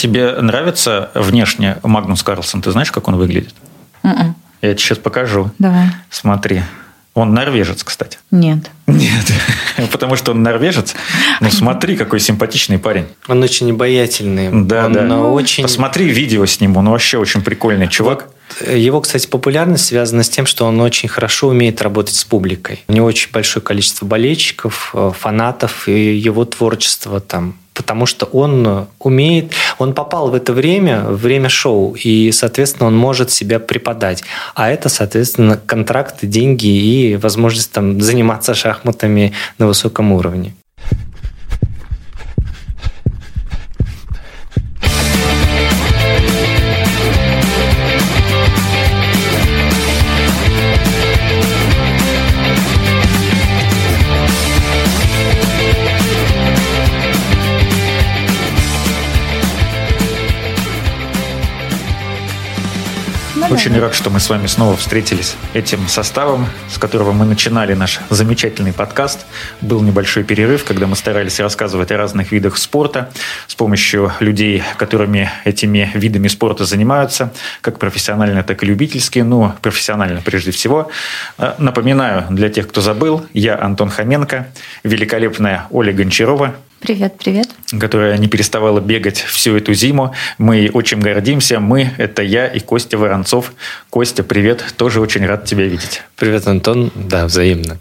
Тебе нравится внешне Магнус Карлсон? Ты знаешь, как он выглядит? М-м. Я тебе сейчас покажу. Давай. Смотри. Он норвежец, кстати. Нет. Нет, потому что он норвежец. Ну смотри, какой симпатичный парень. Он очень обаятельный. Да, он да. э, очень... Посмотри видео с ним, он вообще очень прикольный чувак. Его, кстати, популярность связана с тем, что он очень хорошо умеет работать с публикой. У него очень большое количество болельщиков, э, фанатов, и его творчество там потому что он умеет, он попал в это время, время шоу, и, соответственно, он может себя преподать. А это, соответственно, контракты, деньги и возможность там заниматься шахматами на высоком уровне. Очень рад, что мы с вами снова встретились этим составом, с которого мы начинали наш замечательный подкаст. Был небольшой перерыв, когда мы старались рассказывать о разных видах спорта с помощью людей, которыми этими видами спорта занимаются, как профессионально, так и любительские, ну, профессионально прежде всего. Э, напоминаю, для тех, кто забыл, я Антон Хоменко, великолепная Оля Гончарова, Привет, привет. которая не переставала бегать всю эту зиму. Мы ей очень гордимся. Мы – это я и Костя Воронцов. Костя, привет. Тоже очень рад тебя видеть. Привет, Антон. Да, взаимно.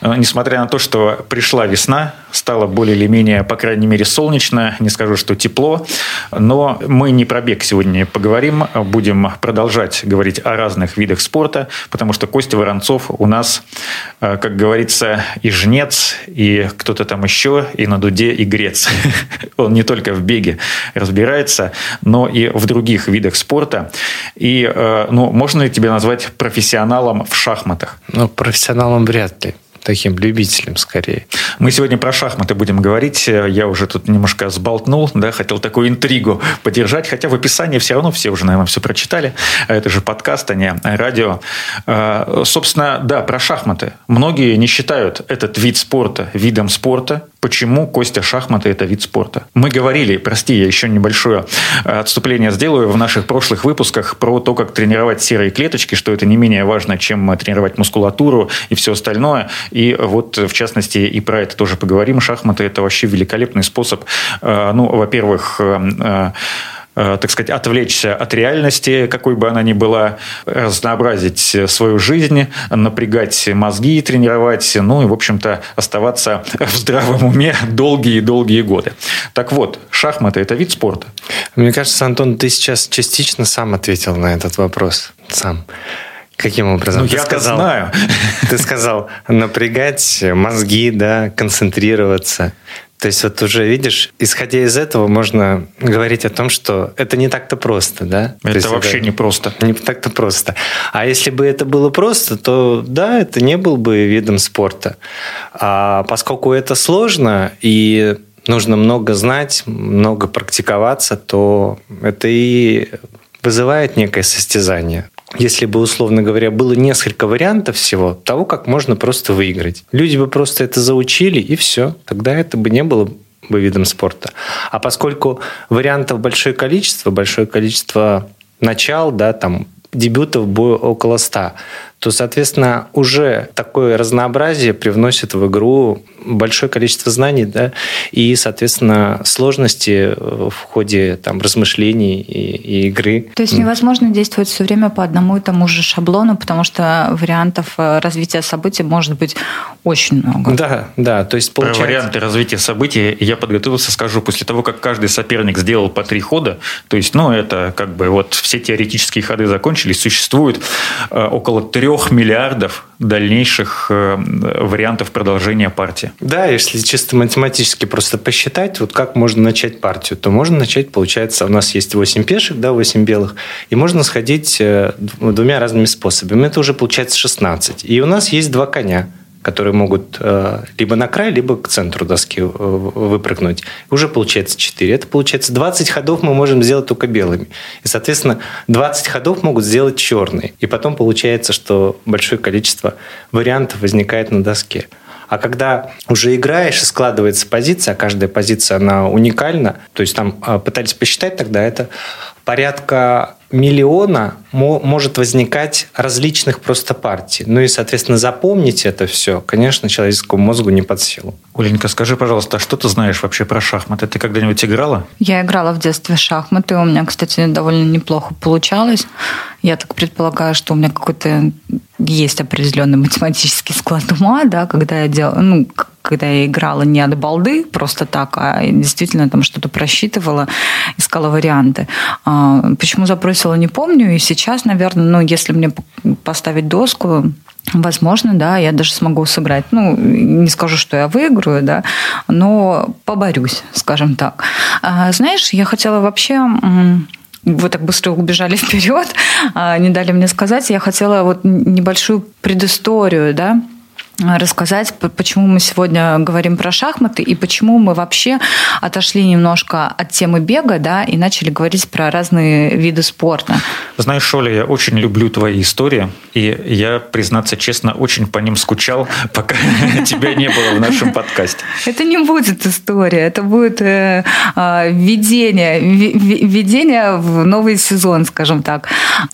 Э, Несмотря на то, что пришла весна, стало более или менее, по крайней мере, солнечно, не скажу, что тепло, но мы не про бег сегодня поговорим, будем продолжать говорить о разных видах спорта, потому что Костя Воронцов у нас, э, как говорится, и жнец, и кто-то там еще, и на дуде, и грец. Он не только в беге разбирается, но и в других видах спорта. И, э, ну, можно ли тебя назвать профессионалом в шахматах? Ну, профессионалом вряд ли. Таким любителем скорее. Мы сегодня про шахматы будем говорить. Я уже тут немножко сболтнул, да, хотел такую интригу поддержать, хотя в описании все равно все уже, наверное, все прочитали. Это же подкаст, а не радио. А, Собственно, да, про шахматы. Многие не считают этот вид спорта видом спорта. Почему, Костя, шахматы – это вид спорта? Мы говорили, прости, я еще небольшое отступление сделаю в наших прошлых выпусках про то, как тренировать серые клеточки, что это не менее важно, чем тренировать мускулатуру и все остальное. И вот, в частности, и про это тоже поговорим. Шахматы – это вообще великолепный способ, э, ну, во-первых, э, э, так сказать, отвлечься от реальности, какой бы она ни была, разнообразить свою жизнь, напрягать мозги, тренировать, ну и, в общем-то, оставаться в здравом уме долгие-долгие годы. Так вот, шахматы – это вид спорта. Мне кажется, Антон, ты сейчас частично сам ответил на этот вопрос. Сам. Каким образом? Ну, ты я сказал, знаю. Ты сказал напрягать мозги, да, концентрироваться. То есть вот уже видишь, исходя из этого, можно говорить о том, что это не так-то просто, да? То Это есть вообще не просто. не так-то просто. А если бы это было просто, то да, это не был бы видом спорта. А поскольку это сложно и нужно много знать, много практиковаться, то это и вызывает некое состязание. Если бы, условно говоря, было несколько вариантов всего того, как можно просто выиграть. Люди бы просто это заучили, и все. Тогда это бы не было бы видом спорта. А поскольку вариантов большое количество, большое количество начал, да, там, дебютов будет около 100, то, соответственно, уже такое разнообразие привносит в игру большое количество знаний, да, и, соответственно, сложности в ходе там, размышлений и, и игры. То есть невозможно действовать все время по одному и тому же шаблону, потому что вариантов э, развития событий может быть очень много. Да, да, то есть Про получается... варианты развития событий я подготовился, скажу, после того, как каждый соперник сделал по три хода, то есть, ну, это как бы вот все теоретические ходы закончились, существует э, около трех миллиардов дальнейших э, вариантов продолжения партии. Да, если чисто математически просто посчитать, вот как можно начать партию, то можно начать, получается, у нас есть 8 пешек, да, 8 белых, и можно сходить э, двумя разными способами. Это уже получается 16. И у нас есть два коня которые могут э, либо на край, либо к центру доски э, выпрыгнуть. Уже получается 4. Это получается 20 ходов мы можем сделать только белыми. И, соответственно, 20 ходов могут сделать черные. И потом получается, что большое количество вариантов возникает на доске. А когда уже играешь и складывается позиция, а каждая позиция, она уникальна, то есть там а, пытались посчитать тогда, это порядка миллиона может возникать различных просто партий. Ну и, соответственно, запомнить это все, конечно, человеческому мозгу не под силу. Оленька, скажи, пожалуйста, а что ты знаешь вообще про шахматы? Ты когда-нибудь играла? Я играла в детстве в шахматы. У меня, кстати, довольно неплохо получалось. Я так предполагаю, что у меня какой-то есть определенный математический склад ума, да, когда я делала, ну, когда я играла не от балды просто так, а действительно там что-то просчитывала, искала варианты. А, почему забросила, не помню. И сейчас, наверное, ну, если мне поставить доску, Возможно, да, я даже смогу сыграть. Ну, не скажу, что я выиграю, да, но поборюсь, скажем так. А, знаешь, я хотела вообще вы так быстро убежали вперед, а, не дали мне сказать. Я хотела вот небольшую предысторию, да, рассказать, почему мы сегодня говорим про шахматы и почему мы вообще отошли немножко от темы бега, да, и начали говорить про разные виды спорта. Знаешь, Шоля, я очень люблю твои истории, и я, признаться честно, очень по ним скучал, пока тебя не было в нашем подкасте. Это не будет история, это будет э, а, введение, введение в новый сезон, скажем так.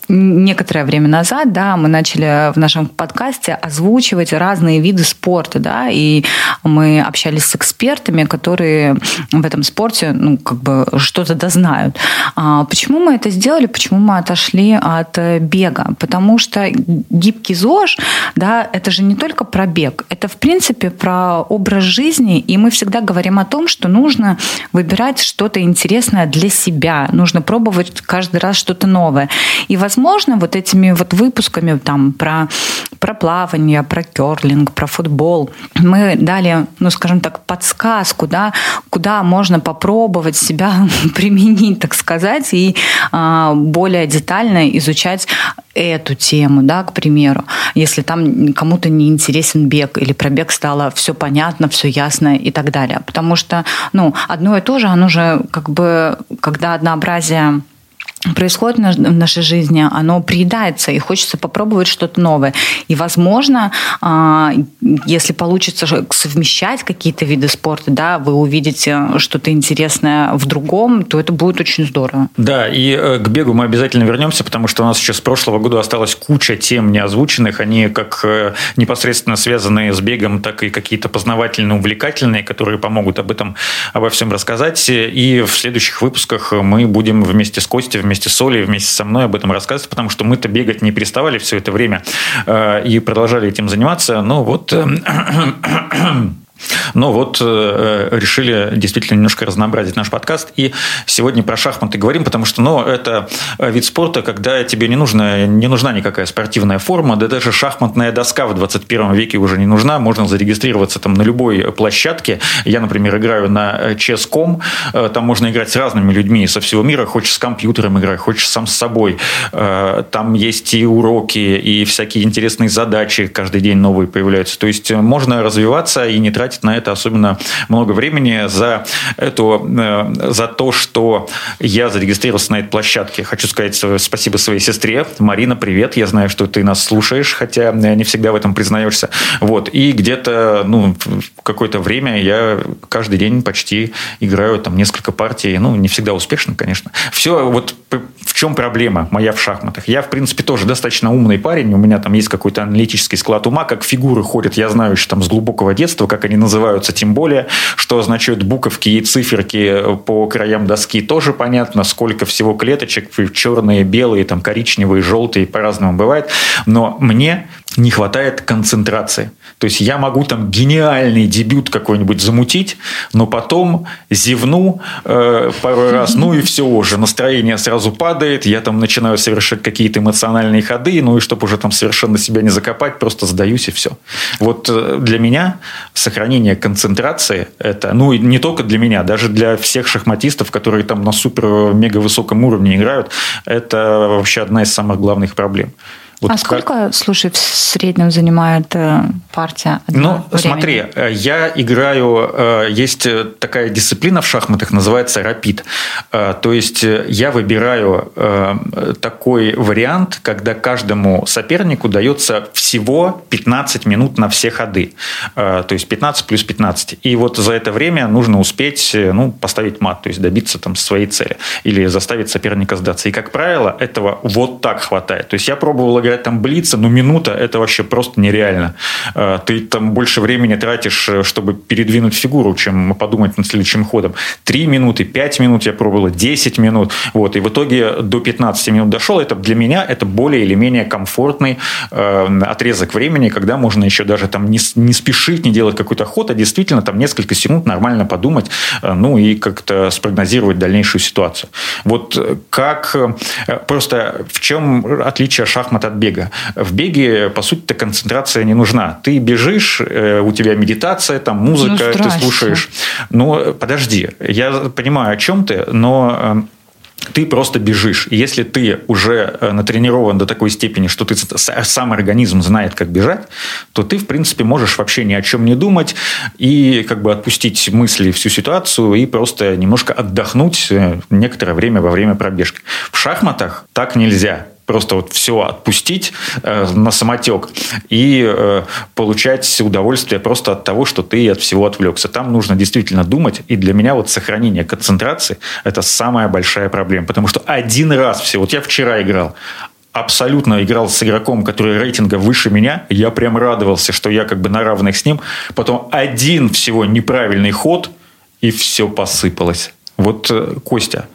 Некоторое время назад, да, мы начали в нашем подкасте озвучивать разные разные виды спорта, да, и мы общались с экспертами, которые в этом спорте, ну, как бы что-то дознают. А почему мы это сделали? Почему мы отошли от бега? Потому что гибкий ЗОЖ, да, это же не только про бег, это, в принципе, про образ жизни, и мы всегда говорим о том, что нужно выбирать что-то интересное для себя, нужно пробовать каждый раз что-то новое. И, возможно, вот этими вот выпусками там про, про плавание, про керлинг, картинг, про футбол. Мы дали, ну, скажем так, подсказку, да, куда можно попробовать себя применить, так сказать, и а, более детально изучать эту тему, да, к примеру, если там кому-то не интересен бег или про бег стало все понятно, все ясно и так далее. Потому что, ну, одно и то же, оно же как бы, когда однообразие происходит в нашей жизни, оно приедается, и хочется попробовать что-то новое. И, возможно, а, если получится совмещать какие-то виды спорта, да, вы увидите что-то интересное в другом, то это будет очень здорово. Да, и э, к бегу мы обязательно вернемся, потому что у нас еще с прошлого года осталась куча тем неозвученных. Они как э, непосредственно связанные с бегом, так и какие-то познавательные, увлекательные, которые помогут об этом, обо всем рассказать. И в следующих выпусках мы будем вместе с Костей, вместе вместе с Олей, вместе со мной об этом рассказывать, потому что мы-то бегать не переставали все это время э, и продолжали этим заниматься. Ну вот э, Но вот э, решили действительно немножко разнообразить наш подкаст. И сегодня про шахматы говорим, потому что ну, это вид спорта, когда тебе не, нужна, не нужна никакая спортивная форма, да даже шахматная доска в 21 веке уже не нужна. Можно зарегистрироваться там на любой площадке. Я, например, играю на Chess.com. Э, там можно играть с разными людьми со всего мира. Хочешь с компьютером играть, хочешь сам с собой. Э, там есть и уроки, и всякие интересные задачи каждый день новые появляются. То есть можно развиваться и не тратить тратить на это особенно много времени за, эту, э, за то, что я зарегистрировался на этой площадке. Хочу сказать спасибо своей сестре. Марина, привет. Я знаю, что ты нас слушаешь, хотя не всегда в этом признаешься. Вот. И где-то ну, какое-то время я каждый день почти играю там несколько партий. Ну, не всегда успешно, конечно. Все, вот в чем проблема моя в шахматах? Я, в принципе, тоже достаточно умный парень. У меня там есть какой-то аналитический склад ума, как фигуры ходят. Я знаю еще там с глубокого детства, как они называются, тем более, что означают буковки и циферки по краям доски, тоже понятно, сколько всего клеточек, черные, белые, там, коричневые, желтые, по-разному бывает. Но мне не хватает концентрации. То есть я могу там гениальный дебют какой-нибудь замутить, но потом зевну э, пару раз, ну и все уже, настроение сразу падает, я там начинаю совершать какие-то эмоциональные ходы, ну и чтобы уже там совершенно себя не закопать, просто сдаюсь и все. Вот э, для меня сохранение концентрации это, ну и не только для меня, даже для всех шахматистов, которые там на супер-мега высоком уровне играют, это вообще одна из самых главных проблем. Вот а сколько, как... слушай, в среднем занимает э, партия? Ну, времени? смотри, э, я играю, э, есть такая дисциплина в шахматах, называется рапид. То есть я выбираю такой вариант, когда каждому сопернику дается всего 15 минут на все ходы. То есть 15 плюс 15. И вот за это время нужно успеть ну, поставить мат, то есть добиться там своей цели или заставить соперника сдаться. И, как правило, этого вот так хватает. То есть я пробовал играть там блица, но минута – это вообще просто нереально. Э, ты там больше времени тратишь, э, чтобы передвинуть фигуру, чем подумать над следующим ходом. Три минуты, пять минут я пробовал, 10 минут. Вот. И в итоге до 15 минут дошел. Это для меня это более или менее комфортный э, отрезок времени, когда можно еще даже там не, не спешить, не делать какой-то ход, а действительно там несколько секунд нормально подумать, ну и как-то спрогнозировать дальнейшую ситуацию. Вот как просто в чем отличие шахмат от бега? В беге, по сути-то, концентрация не нужна. Ты бежишь, э, у тебя медитация, там музыка, ну, ты слушаешь. Но подожди, я понимаю, о чем ты, но э, ты просто бежишь. И если ты уже э, натренирован до такой степени, что ты сам организм знает, как бежать, то ты, в принципе, можешь вообще ни о чем не думать и как бы отпустить мысли, всю ситуацию и просто немножко отдохнуть некоторое время во время пробежки. В шахматах так нельзя просто вот все отпустить э, на самотек и э, получать удовольствие просто от того, что ты от всего отвлекся. Там нужно действительно думать, и для меня вот сохранение концентрации – это самая большая проблема, потому что один раз все, вот я вчера играл, абсолютно играл с игроком, который рейтинга выше меня, я прям радовался, что я как бы на равных с ним, потом один всего неправильный ход, и все посыпалось. Вот, э, Костя,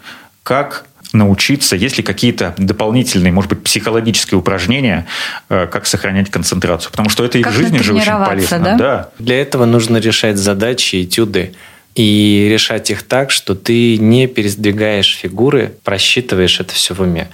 как научиться, есть ли какие-то дополнительные, может быть, психологические упражнения, э, как сохранять концентрацию? Потому что это и в жизни же очень полезно. Да? Да. Для этого нужно решать задачи, этюды и решать их так, что ты не передвигаешь фигуры, просчитываешь это все в уме.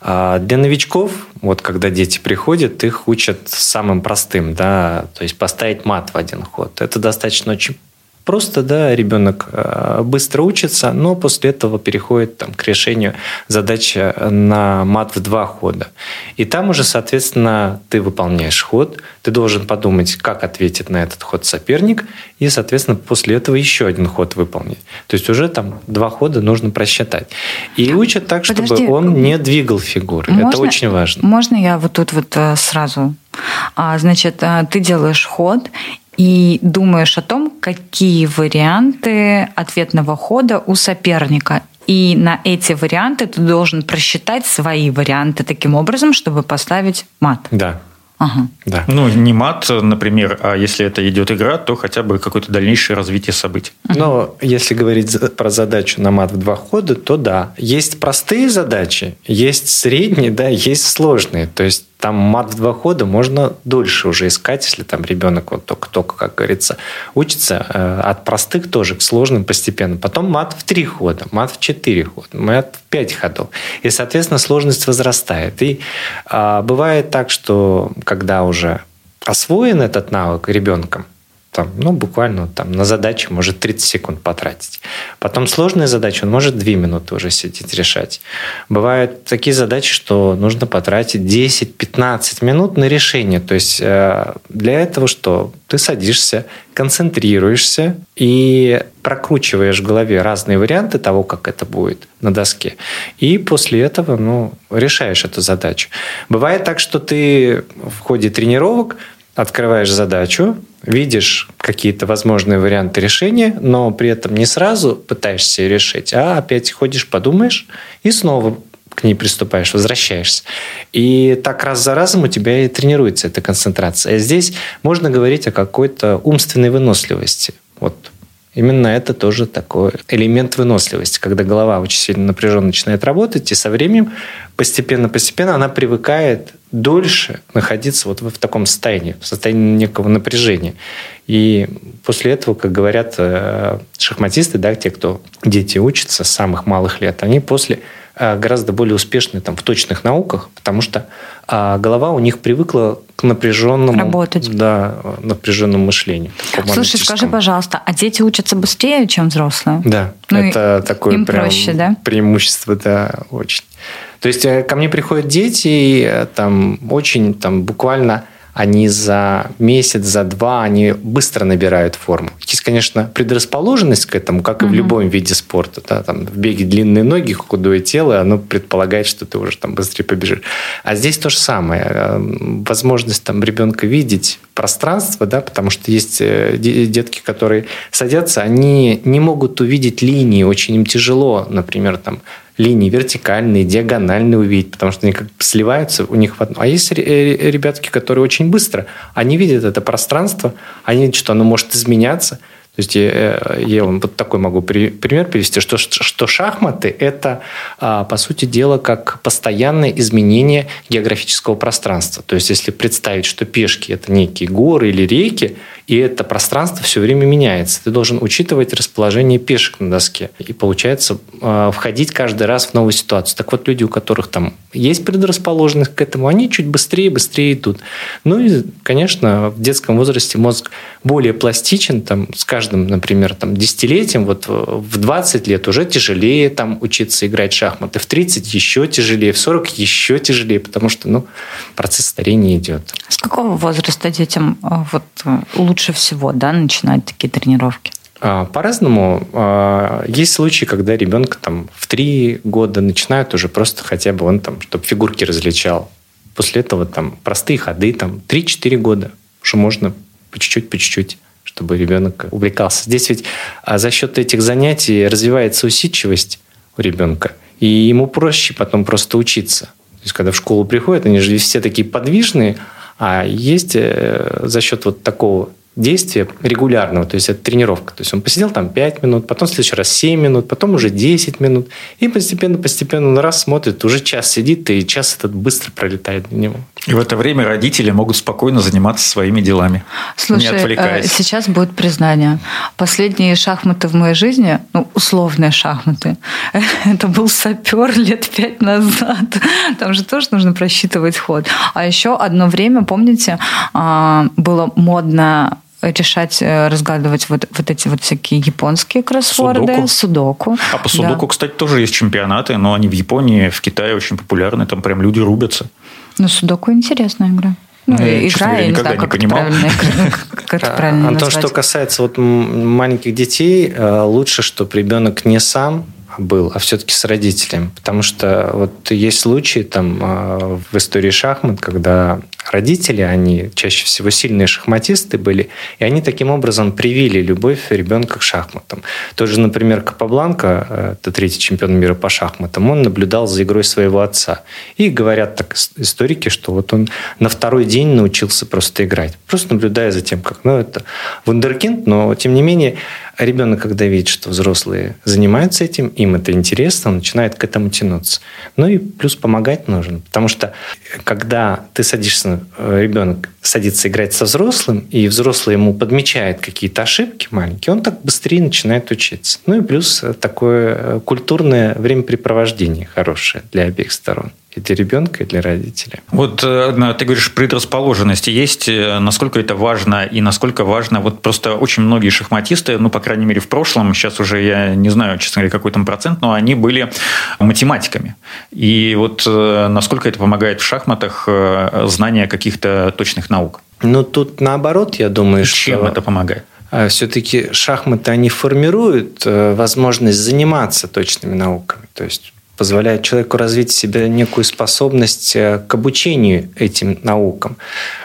А для новичков, вот когда дети приходят, их учат самым простым, да, то есть поставить мат в один ход. Это достаточно очень Просто, да, ребенок э, быстро учится, но после этого переходит там, к решению задачи на мат в два хода. И там уже, соответственно, ты выполняешь ход, ты должен подумать, как ответит на этот ход соперник, и, соответственно, после этого еще один ход выполнить. То есть уже там два хода нужно просчитать. И учат так, чтобы Подожди, он не двигал фигуры. Можно, Это очень важно. Можно я вот тут вот э, сразу? А, значит, э, ты делаешь ход, и думаешь о том, какие варианты ответного хода у соперника. И на эти варианты ты должен просчитать свои варианты таким образом, чтобы поставить мат. Да. Ага. Да. Ну, не мат, например, а если это идет игра, то хотя бы какое-то дальнейшее развитие событий. Но если говорить про задачу на мат в два хода, то да. Есть простые задачи, есть средние, да, есть сложные. То есть там мат в два хода можно дольше уже искать, если там ребенок вот только-только, как говорится, учится. Э, от простых тоже к сложным постепенно. Потом мат в три хода, мат в четыре хода, мат в пять ходов. И, соответственно, сложность возрастает. И а, бывает так, что когда уже освоен этот навык ребенком, там, ну, буквально там, на задачи может 30 секунд потратить. Потом сложные задачи он может 2 минуты уже сидеть решать. Бывают такие задачи, что нужно потратить 10-15 минут на решение. То есть э, для этого что? Ты садишься, концентрируешься и прокручиваешь в голове разные варианты того, как это будет на доске. И после этого ну, решаешь эту задачу. Бывает так, что ты в ходе тренировок открываешь задачу, видишь какие-то возможные варианты решения, но при этом не сразу пытаешься ее решить, а опять ходишь, подумаешь и снова к ней приступаешь, возвращаешься. И так раз за разом у тебя и тренируется эта концентрация. А здесь можно говорить о какой-то умственной выносливости. Вот Именно это тоже такой элемент выносливости, когда голова очень сильно напряженно начинает работать, и со временем постепенно-постепенно она привыкает дольше находиться вот в таком состоянии, в состоянии некого напряжения. И после этого, как говорят э, шахматисты, да, те, кто дети учатся с самых малых лет, они после гораздо более успешны там, в точных науках, потому что а голова у них привыкла к напряженному, Работать. Да, напряженному мышлению. Слушай, скажи, пожалуйста, а дети учатся быстрее, чем взрослые? Да, ну, это такое им прям проще, да? преимущество, да, очень. То есть э, ко мне приходят дети, э, там очень там буквально они за месяц, за два, они быстро набирают форму. Есть, конечно, предрасположенность к этому, как и в любом виде спорта. Да, там, в беге длинные ноги, худое тело, оно предполагает, что ты уже там быстрее побежишь. А здесь то же самое. Э, возможность там ребенка видеть пространство, да, потому что есть э, детки, которые садятся, они не могут увидеть линии, очень им тяжело, например, там линии вертикальные, диагональные увидеть, потому что они как бы сливаются у них в одно. А есть ребятки, которые очень быстро, они видят это пространство, они видят, что оно может изменяться, то есть я, я вам вот такой могу пример привести, что, что шахматы – это, а, по сути дела, как постоянное изменение географического пространства. То есть если представить, что пешки – это некие горы или реки, и это пространство все время меняется. Ты должен учитывать расположение пешек на доске. И получается а, входить каждый раз в новую ситуацию. Так вот, люди, у которых там есть предрасположенность к этому, они чуть быстрее быстрее идут. Ну и, конечно, в детском возрасте мозг более пластичен, там, с каждым, например, там, десятилетием, вот в 20 лет уже тяжелее там, учиться играть в шахматы, в 30 еще тяжелее, в 40 еще тяжелее, потому что ну, процесс старения идет. С какого возраста детям а, вот, лучше лучше всего да, начинать такие тренировки? А, по-разному. А, есть случаи, когда ребенка там в три года начинают уже просто хотя бы он там, чтобы фигурки различал. После этого там простые ходы, там 3-4 года уже можно по чуть-чуть, по чуть-чуть чтобы ребенок увлекался. Здесь ведь а, за счет этих занятий развивается усидчивость у ребенка, и ему проще потом просто учиться. То есть, когда в школу приходят, они же все такие подвижные, а есть э, за счет вот такого действия регулярного, то есть это тренировка. То есть он посидел там 5 минут, потом в следующий раз 7 минут, потом уже 10 минут. И постепенно-постепенно он раз смотрит, уже час сидит, и час этот быстро пролетает для него. И в это время родители могут спокойно заниматься своими делами, Слушай, не отвлекаясь. Э, сейчас будет признание. Последние шахматы в моей жизни, ну, условные шахматы, это был сапер лет пять назад. Там же тоже нужно просчитывать ход. А еще одно время, помните, а, было модно решать, э, разгадывать вот, вот эти вот всякие японские кроссворды. Судоку. судоку. А по судоку, да. кстати, тоже есть чемпионаты, но они в Японии, в Китае очень популярны, там прям люди рубятся. Ну, судоку интересная игра. Ну, ну я, игра, я, я никогда не, знаю, не понимал. Как это правильно Антон, что касается вот маленьких детей, э, лучше, чтобы ребенок не сам был, а все-таки с родителем. Потому что вот есть случаи там а, в истории шахмат, когда родители, они чаще всего сильные шахматисты были, и они таким образом привили любовь ребенка к шахматам. Тот же, например, Капабланка, э, это третий чемпион мира по шахматам, он наблюдал за игрой своего отца. И говорят так историки, что вот он на второй день научился просто играть, просто наблюдая за тем, как, ну, это вундеркинд, но тем не менее ребенок, когда видит, что взрослые занимаются этим, им это интересно, он начинает к этому тянуться. Ну и плюс помогать нужно, потому что когда ты садишься, э, ребенок садится играть со взрослым, и взрослый ему подмечает какие-то ошибки маленькие, он так быстрее начинает учиться. Ну и плюс такое э, культурное времяпрепровождение хорошее для обеих сторон и для ребенка, и для родителя. Вот э, ты говоришь, предрасположенности есть. Э, насколько это важно и насколько важно? Вот просто очень многие шахматисты, ну, по крайней мере, в прошлом, сейчас уже я не знаю, честно говоря, какой там процент, но они были математиками. И вот э, насколько это помогает в шахматах знание каких-то точных наук? Ну, тут наоборот, я думаю, Чем что... это помогает? Все-таки шахматы, они формируют возможность заниматься точными науками. То есть позволяет человеку развить в себе некую способность э, к обучению этим наукам.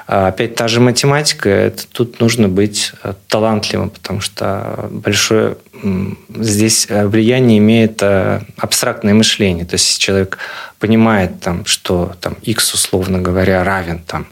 А опять та же математика, это тут нужно быть э, талантливым, потому что большое здесь э, влияние имеет абстрактное мышление. То есть человек понимает, там, что там, x, условно говоря, равен там,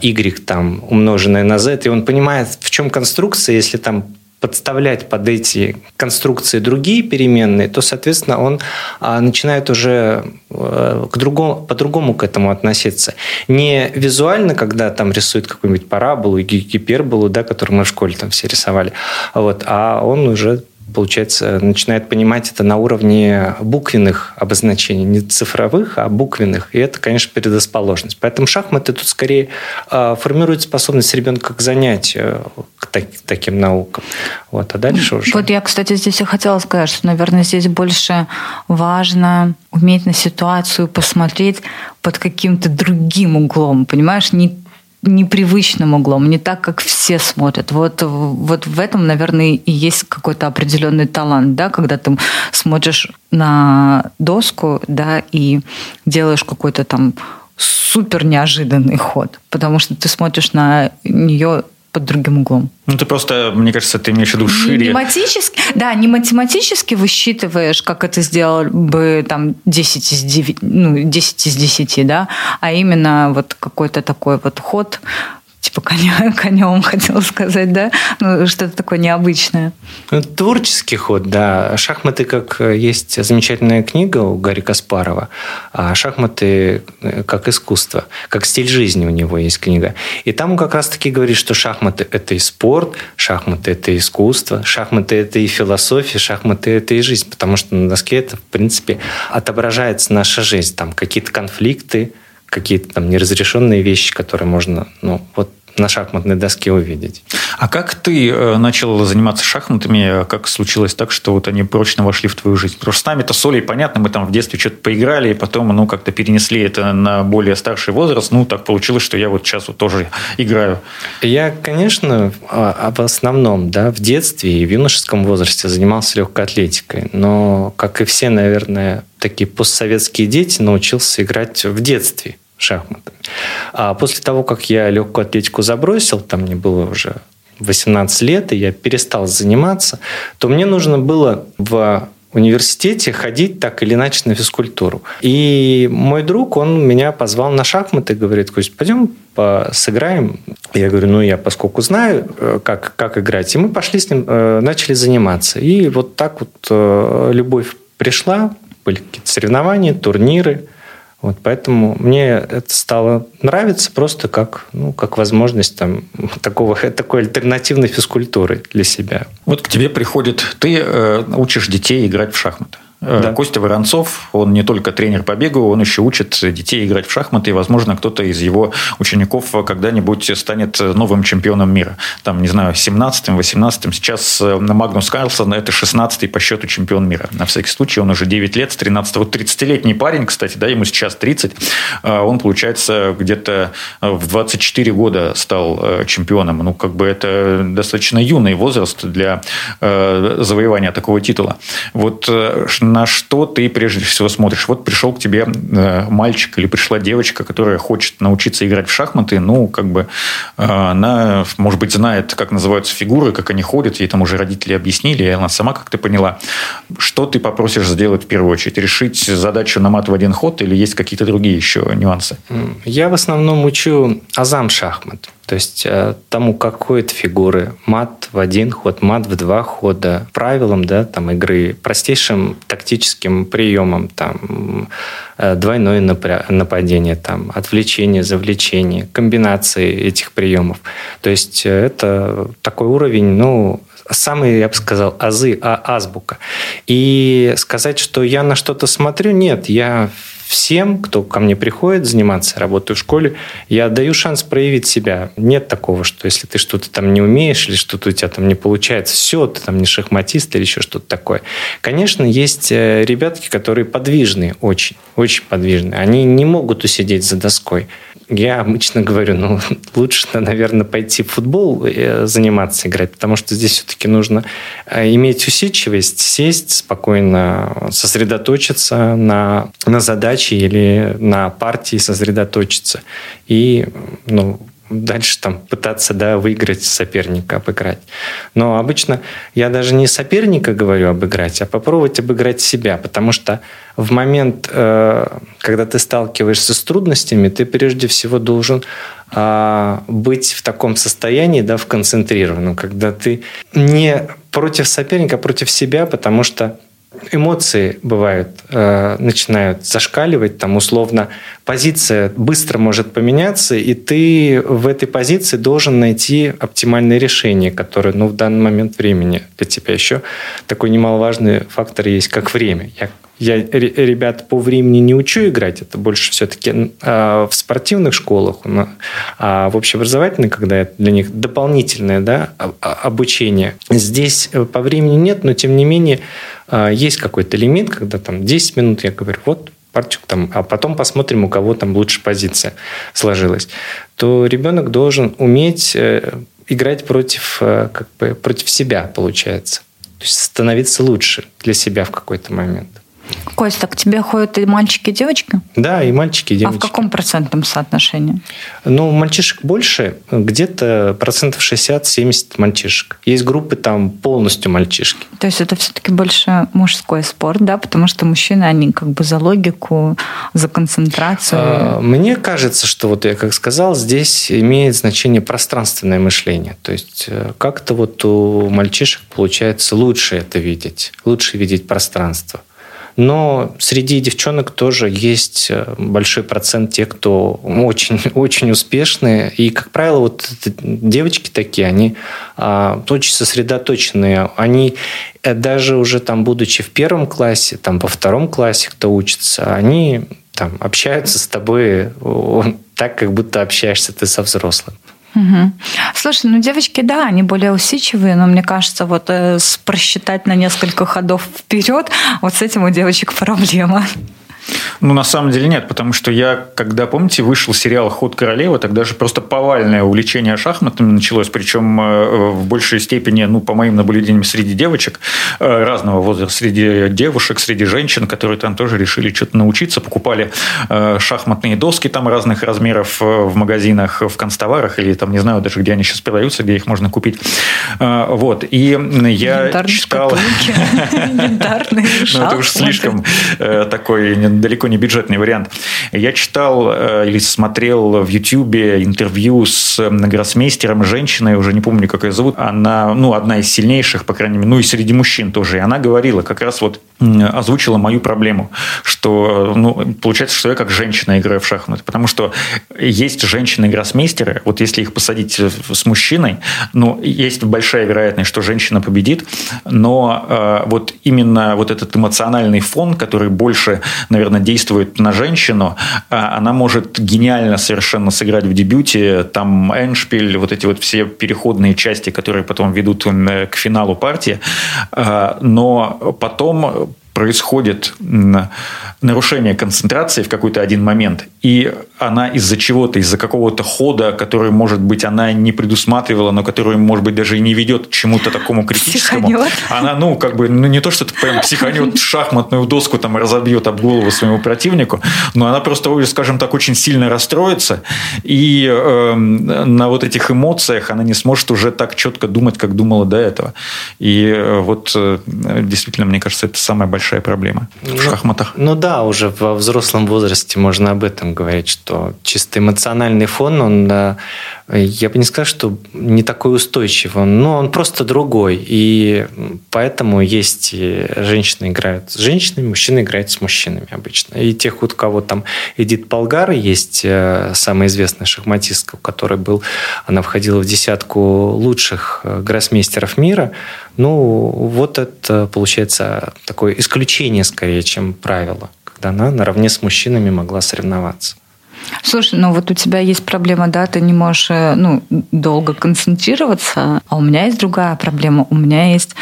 y там, умноженное на z, и он понимает, в чем конструкция, если там подставлять под эти конструкции другие переменные, то, соответственно, он а, начинает уже э, к другому, по-другому к этому относиться. Не визуально, когда там рисует какую-нибудь параболу, гиперболу, да, которую мы в школе там все рисовали, вот, а он уже получается, начинает понимать это на уровне буквенных обозначений, не цифровых, а буквенных. И это, конечно, предрасположенность. Поэтому шахматы тут скорее э, формируют способность ребенка к занятию, к так, таким наукам. Вот, а дальше уже... Вот я, кстати, здесь и хотела сказать, что, наверное, здесь больше важно уметь на ситуацию посмотреть под каким-то другим углом, понимаешь, не непривычным углом, не так, как все смотрят. Вот, вот в этом, наверное, и есть какой-то определенный талант, да, когда ты смотришь на доску, да, и делаешь какой-то там супер неожиданный ход, потому что ты смотришь на нее под другим углом. Ну, ты просто, мне кажется, ты имеешь в виду шире. Не математически, да, не математически высчитываешь, как это сделал бы там 10 из 9, ну, 10 из 10, да, а именно вот какой-то такой вот ход, типа коня, конем, хотела сказать, да? Ну, что-то такое необычное. Ну, творческий ход, да. Шахматы, как э, есть замечательная книга у Гарри Каспарова, а шахматы э, как искусство, как стиль жизни у него есть книга. И там он как раз-таки говорит, что шахматы – это и спорт, шахматы – это искусство, шахматы – это и философия, шахматы – это и жизнь, потому что на доске это, в принципе, отображается наша жизнь, там какие-то конфликты, какие-то там неразрешенные вещи, которые можно, ну, вот на шахматной доске увидеть. А как ты э, начал заниматься шахматами? Как случилось так, что вот они прочно вошли в твою жизнь? Потому что с нами-то с Олей, понятно, мы там в детстве что-то поиграли, и потом, ну, как-то перенесли это на более старший возраст. Ну, так получилось, что я вот сейчас вот тоже играю. Я, конечно, а, в основном, да, в детстве и в юношеском возрасте занимался легкой атлетикой. Но, как и все, наверное, такие постсоветские дети, научился играть в детстве шахматами. А после того, как я легкую атлетику забросил, там мне было уже 18 лет, и я перестал заниматься, то мне нужно было в университете ходить так или иначе на физкультуру. И мой друг, он меня позвал на шахматы, говорит, Кость, пойдем сыграем. Я говорю, ну, я поскольку знаю, э, как, как играть. И мы пошли с ним, э, начали заниматься. И вот так вот э, любовь пришла, были какие-то соревнования, турниры. Вот поэтому мне это стало нравиться просто как, ну, как возможность там, такого, такой альтернативной физкультуры для себя. Вот к тебе приходит, ты э, учишь детей играть в шахматы. Э, да. Костя Воронцов, он не только тренер по бегу, он еще учит детей играть в шахматы, и, возможно, кто-то из его учеников когда-нибудь станет новым чемпионом мира. Там, не знаю, 17-м, 18-м. Сейчас э, Магнус Карлсон – это 16-й по счету чемпион мира. На всякий случай, он уже 9 лет, с 13 Вот 30-летний парень, кстати, да, ему сейчас 30. Э, он, получается, где-то в 24 года стал чемпионом. Ну, как бы это достаточно юный возраст для завоевания такого титула. Вот на что ты прежде всего смотришь? Вот пришел к тебе э, мальчик или пришла девочка, которая хочет научиться играть в шахматы, ну, как бы э, она, может быть, знает, как называются фигуры, как они ходят, ей там уже родители объяснили, и она сама как-то поняла. Что ты попросишь сделать в первую очередь? Решить задачу на мат в один ход или есть какие-то другие еще нюансы? Я в основном учу азам шахмат. То есть э, тому, как ходят фигуры, мат в один ход, мат в два хода, правилам да, там, игры, простейшим тактическим приемам, там, э, двойное нападение, там, отвлечение, завлечение, комбинации этих приемов. То есть э, это такой уровень, ну, самый, я бы сказал, азы, а азбука. И сказать, что я на что-то смотрю, нет, я всем, кто ко мне приходит заниматься, работаю в школе, я даю шанс проявить себя. Нет такого, что если ты что-то там не умеешь или что-то у тебя там не получается, все, ты там не шахматист или еще что-то такое. Конечно, есть э, ребятки, которые подвижные, очень, очень подвижные. Они не могут усидеть за доской я обычно говорю, ну, лучше, наверное, пойти в футбол э, заниматься, играть, потому что здесь все-таки нужно э, иметь усидчивость, сесть спокойно, сосредоточиться на, на задаче или на партии сосредоточиться. И, ну, дальше там пытаться да, выиграть соперника, обыграть. Но обычно я даже не соперника говорю обыграть, а попробовать обыграть себя, потому что в момент, э, когда ты сталкиваешься с трудностями, ты прежде всего должен а, быть в таком состоянии, да, в концентрированном, когда ты не против соперника, а против себя, потому что эмоции бывают, э, начинают зашкаливать, там условно позиция быстро может поменяться, и ты в этой позиции должен найти оптимальное решение, которое ну, в данный момент времени для тебя еще такой немаловажный фактор есть, как время. Я я ребят по времени не учу играть, это больше все-таки а, в спортивных школах, а в общеобразовательной, когда для них дополнительное да, обучение. Здесь э, по времени нет, но тем не менее а, есть какой-то лимит, когда там 10 минут я говорю, вот партию там, а потом посмотрим, у кого там лучше позиция сложилась, то ребенок должен уметь э, играть против, э, как бы, против себя, получается. То есть становиться лучше для себя в какой-то момент. Костя, к тебе ходят и мальчики, и девочки? Да, и мальчики, и девочки. А в каком процентном соотношении? Ну, мальчишек больше, где-то процентов 60-70 мальчишек. Есть группы там полностью мальчишки. То есть это все-таки больше мужской спорт, да? Потому что мужчины, они как бы за логику, за концентрацию. А, мне кажется, что вот я как сказал, здесь имеет значение пространственное мышление. То есть э, как-то вот у мальчишек получается лучше это видеть, лучше видеть пространство. Но среди девчонок тоже есть э, большой процент тех, кто очень, очень успешные. И, как правило, вот девочки такие, они а, очень сосредоточенные. Они э, даже уже там, будучи в первом классе, там во втором классе, кто учится, они там общаются с тобой так, как будто общаешься ты со взрослым. Угу. Слушай, ну девочки, да, они более усидчивые, но мне кажется, вот э, просчитать на несколько ходов вперед, вот с этим у девочек проблема. Ну, на самом деле нет, потому что я, когда, помните, вышел сериал «Ход королевы», тогда же просто повальное увлечение шахматами началось, причем э, в большей степени, ну, по моим наблюдениям, среди девочек э, разного возраста, среди девушек, среди женщин, которые там тоже решили что-то научиться, покупали э, шахматные доски там разных размеров в магазинах, в констоварах или там, не знаю даже, где они сейчас продаются, где их можно купить. Вот, и я читал... Ну, это уж слишком такой далеко не бюджетный вариант. Я читал э, или смотрел в Ютьюбе интервью с гроссмейстером, женщиной, уже не помню, как ее зовут. Она, ну, одна из сильнейших, по крайней мере, ну и среди мужчин тоже. И она говорила, как раз вот озвучила мою проблему, что, ну, получается, что я как женщина играю в шахматы, потому что есть женщины-гроссмейстеры, вот если их посадить с мужчиной, ну, есть большая вероятность, что женщина победит, но э, вот именно вот этот эмоциональный фон, который больше, наверное, действует на женщину, э, она может гениально совершенно сыграть в дебюте, там эншпиль, вот эти вот все переходные части, которые потом ведут к финалу партии, э, но потом происходит нарушение концентрации в какой-то один момент, и она из-за чего-то, из-за какого-то хода, который, может быть, она не предусматривала, но который, может быть, даже и не ведет к чему-то такому критическому. Психанет. Она, ну, как бы, ну, не то, что прям психанет шахматную доску там разобьет об голову своему противнику, но она просто, скажем так, очень сильно расстроится, и э, на вот этих эмоциях она не сможет уже так четко думать, как думала до этого. И э, вот э, действительно, мне кажется, это самая большая большая проблема в ну, шахматах. Ну да, уже во взрослом возрасте можно об этом говорить, что чисто эмоциональный фон, он, я бы не сказал, что не такой устойчивый, но он просто другой. И поэтому есть и женщины играют с женщинами, мужчины играют с мужчинами обычно. И тех, у кого там Эдит Полгар есть э, самая известная шахматистка, у которой был, она входила в десятку лучших э, гроссмейстеров мира, ну, вот это, получается, такое исключение скорее, чем правило, когда она наравне с мужчинами могла соревноваться. Слушай, ну вот у тебя есть проблема, да, ты не можешь э, ну, долго концентрироваться, а у меня есть другая проблема. У меня есть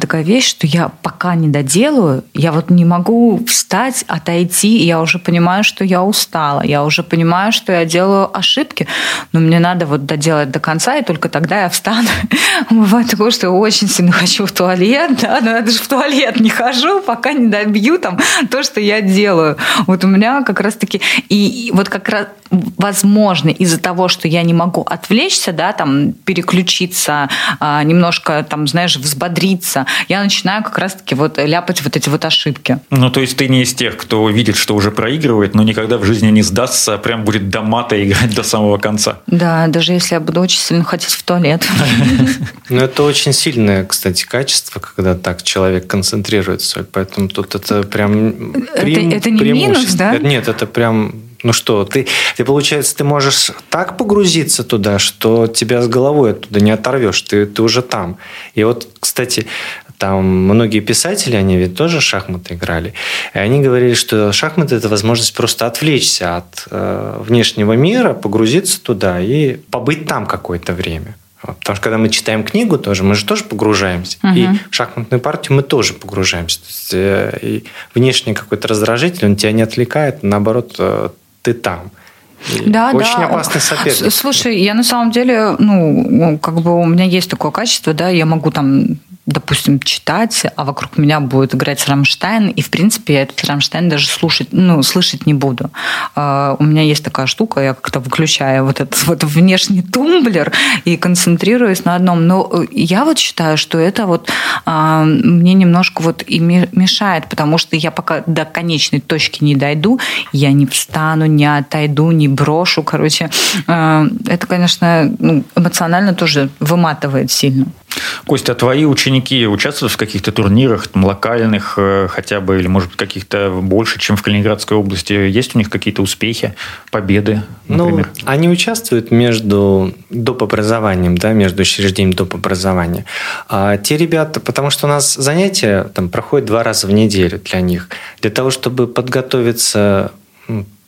такая вещь, что я пока не доделаю, я вот не могу встать, отойти, и я уже понимаю, что я устала, я уже понимаю, что я делаю ошибки, но мне надо вот доделать до конца, и только тогда я встану. Бывает такое, что я очень сильно хочу в туалет, да, но я даже в туалет не хожу, пока не добью там то, что я делаю. Вот у меня как раз-таки... И вот как раз, возможно, из-за того, что я не могу отвлечься, да, там, переключиться, а, немножко, там, знаешь, взбодриться, я начинаю как раз-таки вот ляпать вот эти вот ошибки. Ну, то есть ты не из тех, кто видит, что уже проигрывает, но никогда в жизни не сдастся, а прям будет до мата играть до самого конца. Да, даже если я буду очень сильно хотеть в туалет. Ну, это очень сильное, кстати, качество, когда так человек концентрируется. Поэтому тут это прям... Это, это не минус, да? Нет, это прям ну что, ты, ты, получается, ты можешь так погрузиться туда, что тебя с головой оттуда не оторвешь, ты, ты уже там. И вот, кстати, там многие писатели, они ведь тоже шахматы играли, и они говорили, что шахматы – это возможность просто отвлечься от э, внешнего мира, погрузиться туда и побыть там какое-то время. Потому что когда мы читаем книгу тоже, мы же тоже погружаемся. Угу. И в шахматную партию мы тоже погружаемся. То есть, э, и внешний какой-то раздражитель, он тебя не отвлекает, наоборот, э, ты там. И да, очень да. опасный соперник. Слушай, я на самом деле, ну, как бы у меня есть такое качество, да, я могу там допустим, читать, а вокруг меня будет играть Рамштайн, и, в принципе, я этот Рамштайн даже слушать, ну, слышать не буду. Э, у меня есть такая штука, я как-то выключаю вот этот вот внешний тумблер и концентрируюсь на одном. Но я вот считаю, что это вот uh, мне немножко вот и мешает, потому что я пока до конечной точки не дойду, я не встану, не отойду, не брошу, короче. Uh, это, конечно, ну, эмоционально тоже выматывает сильно. Костя, а твои ученики участвуют в каких-то турнирах, там, локальных э, хотя бы, или, может быть, каких-то больше, чем в Калининградской области? Есть у них какие-то успехи, победы, ну, например? Ну, они участвуют между доп. образованием, да, между учреждением доп. образования. А те ребята, потому что у нас занятия там проходят два раза в неделю для них. Для того, чтобы подготовиться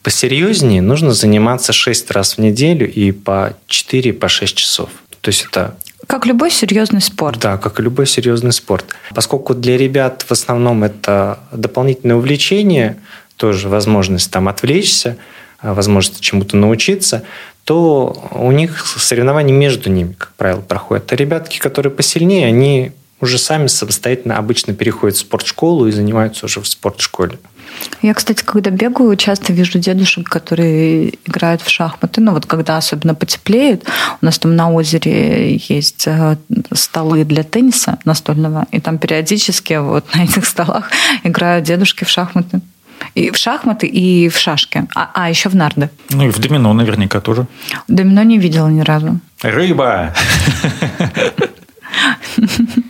посерьезнее, нужно заниматься шесть раз в неделю и по 4-6 по часов. То есть это как любой серьезный спорт. Да, как и любой серьезный спорт. Поскольку для ребят в основном это дополнительное увлечение, тоже возможность там отвлечься, а, возможность чему-то научиться, то у них соревнования между ними, как правило, проходят. А ребятки, которые посильнее, они уже сами самостоятельно обычно переходят в спортшколу и занимаются уже в спортшколе. Я, кстати, когда бегаю, часто вижу дедушек, которые играют в шахматы. Ну вот когда особенно потеплеет, у нас там на озере есть э, столы для тенниса настольного, и там периодически вот на этих столах играют дедушки в шахматы. И в шахматы, и в шашки. А, а еще в нарды. Ну и в домино наверняка тоже. Домино не видела ни разу. Рыба!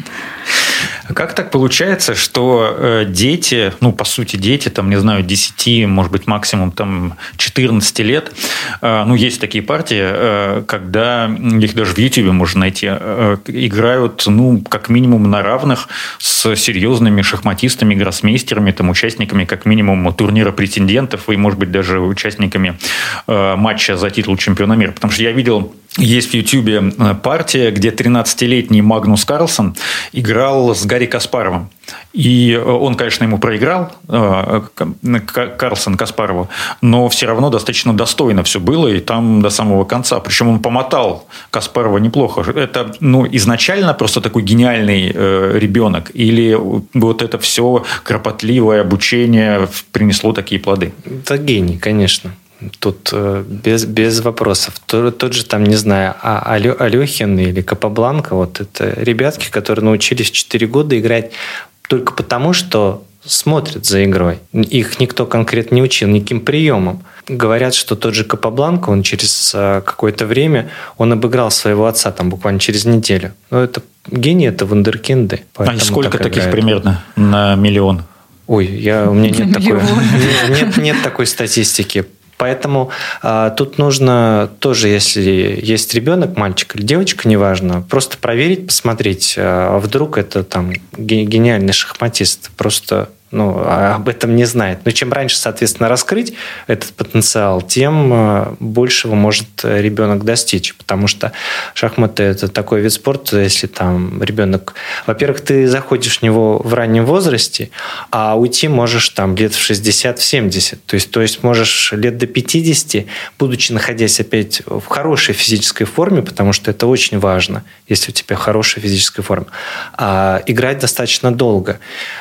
Как так получается, что э, дети, ну, по сути, дети, там, не знаю, 10, может быть, максимум там 14 лет, э, ну, есть такие партии, э, когда их даже в YouTube можно найти, играют, ну, как минимум на равных с серьезными шахматистами, гроссмейстерами, там, участниками, как минимум, турнира претендентов и, может быть, даже участниками матча за титул чемпиона мира. Потому что я видел есть в Ютьюбе партия, где 13-летний Магнус Карлсон играл с Гарри Каспаровым. И э, он, конечно, ему проиграл, э, Карлсон Каспарову, но все равно достаточно достойно все было, и там до самого конца. Причем он помотал Каспарова неплохо. Это ну, изначально просто такой гениальный э, ребенок? Или вот это все кропотливое обучение принесло такие плоды? Это гений, конечно. Тут без, без вопросов. Тот, тот же, там, не знаю, а Алё, Алехин или Капабланка, вот это ребятки, которые научились 4 года играть только потому, что смотрят за игрой. Их никто конкретно не учил никаким приемом. Говорят, что тот же Капабланка, он через а, какое-то время, он обыграл своего отца там буквально через неделю. Но это гений, это вундеркинды. А сколько так таких играет. примерно на миллион? Ой, я, у меня нет такой, нет, нет такой статистики. Поэтому а, тут нужно тоже, если есть ребенок, мальчик или девочка, неважно, просто проверить, посмотреть, а вдруг это там гениальный шахматист. Просто ну, а об этом не знает. Но чем раньше, соответственно, раскрыть этот потенциал, тем э, большего может ребенок достичь. Потому что шахматы – это такой вид спорта, если там ребенок... Во-первых, ты заходишь в него в раннем возрасте, а уйти можешь там лет в 60-70. То есть, то есть можешь лет до 50, будучи находясь опять в хорошей физической форме, потому что это очень важно, если у тебя хорошая физическая форма, а играть достаточно долго.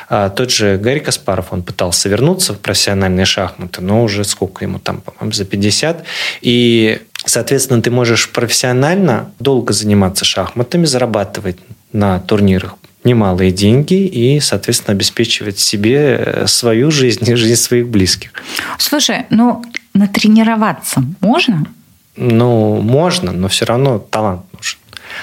А тот же Гарри Гарри Каспаров, он пытался вернуться в профессиональные шахматы, но уже сколько ему там, по-моему, за 50. И, соответственно, ты можешь профессионально долго заниматься шахматами, зарабатывать на турнирах немалые деньги и, соответственно, обеспечивать себе э, свою жизнь и жизнь своих близких. Слушай, ну натренироваться можно? Ну, можно, но все равно талант нужен.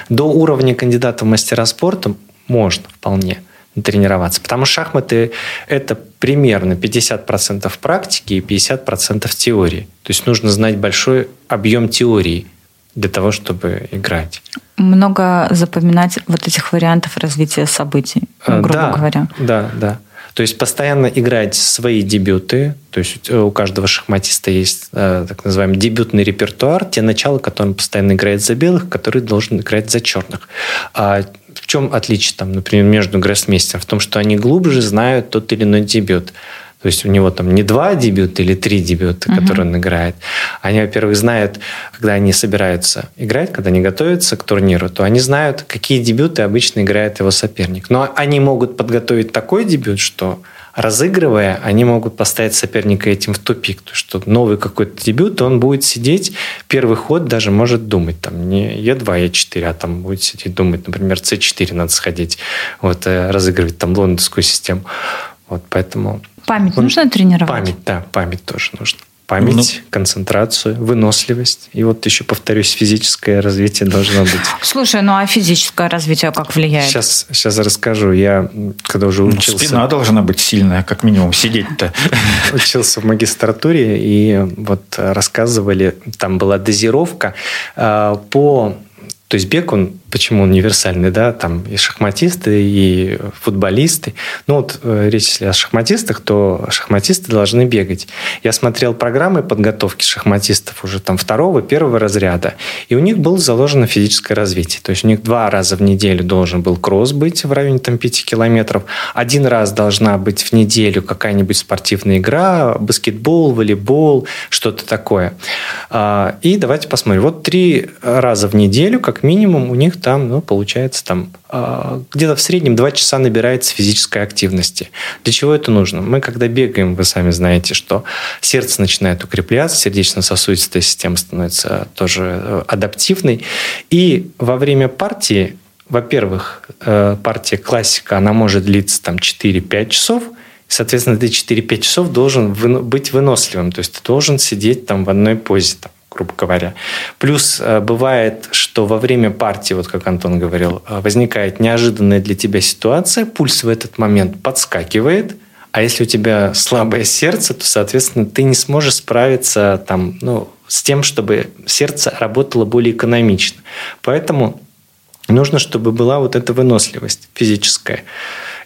До уровня кандидата в мастера спорта можно вполне тренироваться. Потому что шахматы – это примерно 50% практики и 50% теории. То есть нужно знать большой объем теории для того, чтобы играть. Много запоминать вот этих вариантов развития событий, ну, грубо да, говоря. Да, да. То есть постоянно играть свои дебюты. То есть у каждого шахматиста есть э, так называемый дебютный репертуар, те начала, которые он постоянно играет за белых, которые должен играть за черных. А в чем отличие, там, например, между гроссмейстером? В том, что они глубже знают тот или иной дебют. То есть у него там не два дебюта или три дебюта, угу. которые он играет. Они, во-первых, знают, когда они собираются играть, когда они готовятся к турниру, то они знают, какие дебюты обычно играет его соперник. Но они могут подготовить такой дебют, что разыгрывая, они могут поставить соперника этим в тупик. То, что новый какой-то дебют, он будет сидеть, первый ход даже может думать, там, не Е2, Е4, а там будет сидеть думать, например, С4 надо сходить, вот, э, разыгрывать там лондонскую систему. Вот, поэтому Память он, нужно тренировать? Память, да, память тоже нужно. Память, ну, концентрацию, выносливость. И вот еще, повторюсь, физическое развитие должно быть. Слушай, ну а физическое развитие как влияет? Сейчас, сейчас расскажу. Я, когда уже ну, учился... Спина должна быть сильная, как минимум, сидеть-то. Учился в магистратуре, и вот рассказывали, там была дозировка а, по... То есть бег, он почему универсальный, да, там и шахматисты, и футболисты. Ну вот э, речь, если о шахматистах, то шахматисты должны бегать. Я смотрел программы подготовки шахматистов уже там второго, первого разряда, и у них было заложено физическое развитие. То есть у них два раза в неделю должен был кросс быть в районе там 5 километров, один раз должна быть в неделю какая-нибудь спортивная игра, баскетбол, волейбол, что-то такое. А, и давайте посмотрим. Вот три раза в неделю, как минимум, у них там, ну, получается, там а, где-то в среднем 2 часа набирается физической активности. Для чего это нужно? Мы, когда бегаем, вы сами знаете, что сердце начинает укрепляться, сердечно-сосудистая система становится тоже э, адаптивной. И во время партии, во-первых, э, партия классика, она может длиться там 4-5 часов, Соответственно, ты 4-5 часов должен быть выносливым. То есть ты должен сидеть там в одной позе. Там, грубо говоря. Плюс э, бывает, что во время партии, вот как Антон говорил, э, возникает неожиданная для тебя ситуация, пульс в этот момент подскакивает, а если у тебя слабое сердце, то, соответственно, ты не сможешь справиться там, ну, с тем, чтобы сердце работало более экономично. Поэтому нужно, чтобы была вот эта выносливость физическая.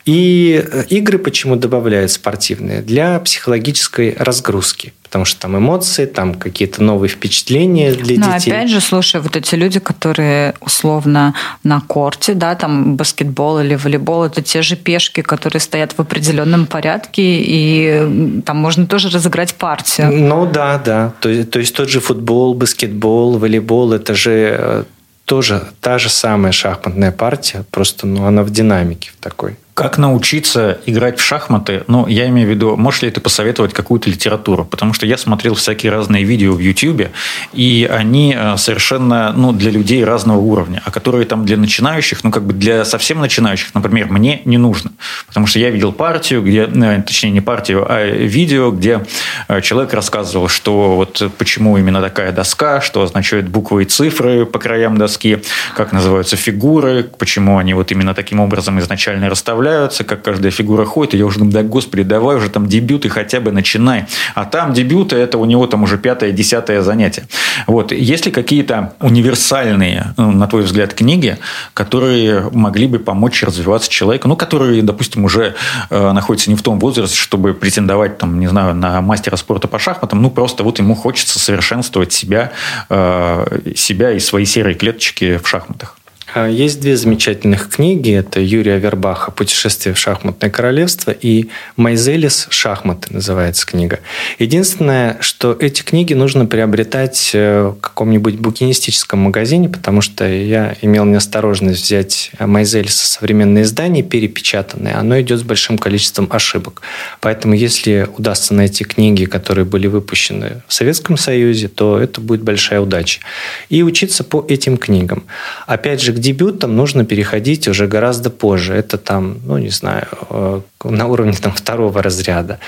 И э, игры почему добавляют спортивные? Для психологической разгрузки. Потому что там эмоции, там какие-то новые впечатления для Но детей. опять же, слушай, вот эти люди, которые условно на корте, да, там баскетбол или волейбол, это те же пешки, которые стоят в определенном порядке, и там можно тоже разыграть партию. Ну да, да. То, то есть тот же футбол, баскетбол, волейбол, это же э, тоже та же самая шахматная партия, просто ну, она в динамике в такой. Как научиться играть в шахматы? Ну, я имею в виду, можешь ли ты посоветовать какую-то литературу? Потому что я смотрел всякие разные видео в YouTube, и они э, совершенно, ну, для людей разного уровня, а которые там для начинающих, ну, как бы для совсем начинающих, например, мне не нужно. Потому что я видел партию, где, э, точнее, не партию, а видео, где э, человек рассказывал, что вот почему именно такая доска, что означают буквы и цифры по краям доски, как называются фигуры, почему они вот именно таким образом изначально расставляются расставляются, как каждая фигура ходит, и я уже думаю, да господи, давай уже там дебюты хотя бы начинай. А там дебюты, это у него там уже пятое, десятое занятие. Вот. Есть ли какие-то универсальные, ну, на твой взгляд, книги, которые могли бы помочь развиваться человеку, ну, которые, допустим, уже э, находятся не в том возрасте, чтобы претендовать, там, не знаю, на мастера спорта по шахматам, ну, просто вот ему хочется совершенствовать себя, э, себя и свои серые клеточки в шахматах? А, есть две замечательных книги. Это Юрия Вербаха «Путешествие в шахматное королевство» и «Майзелис. Шахматы» называется книга. Единственное, что эти книги нужно приобретать э, в каком-нибудь букинистическом магазине, потому что я имел неосторожность взять Майзелиса современное издание, перепечатанное. Оно идет с большим количеством ошибок. Поэтому, если удастся найти книги, которые были выпущены в Советском Союзе, то это будет большая удача. И учиться по этим книгам. Опять же, дебютам нужно переходить уже гораздо позже. Это там, ну, не знаю, э, на уровне там, второго разряда.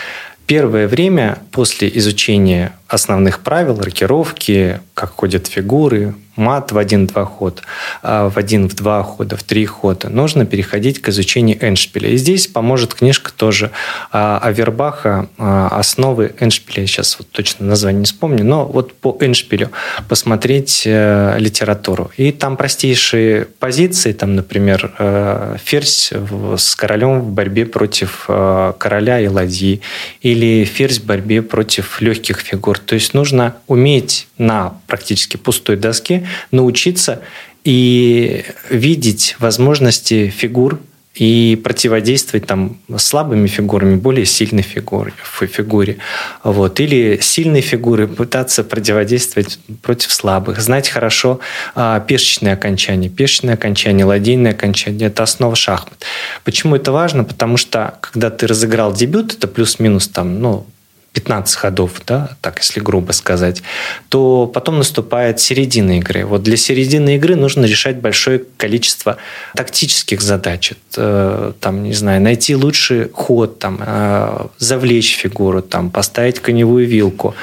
Первое время после изучения основных правил, рокировки, как ходят фигуры, мат в один-два хода, в один-в два хода, в три хода, нужно переходить к изучению эншпиля. И здесь поможет книжка тоже а, Авербаха «Основы эншпиля». Я сейчас вот точно название не вспомню, но вот по эншпилю посмотреть э, литературу. И там простейшие позиции, там, например, э, ферзь с королем в борьбе против э, короля и ладьи, или ферзь в борьбе против легких фигур. То есть нужно уметь на практически пустой доске научиться и видеть возможности фигур и противодействовать там слабыми фигурами более сильной фигуре, фигуре. Вот. Или сильной фигуры пытаться противодействовать против слабых. Знать хорошо а, пешечные окончания. Пешечные окончания, ладейные окончания – это основа шахмат. Почему это важно? Потому что, когда ты разыграл дебют, это плюс-минус там, ну, 15 ходов, да, так если грубо сказать, то потом наступает середина игры. Вот для середины игры нужно решать большое количество тактических задач. Э, там, не знаю, найти лучший ход, там, э, завлечь фигуру, там, поставить коневую вилку.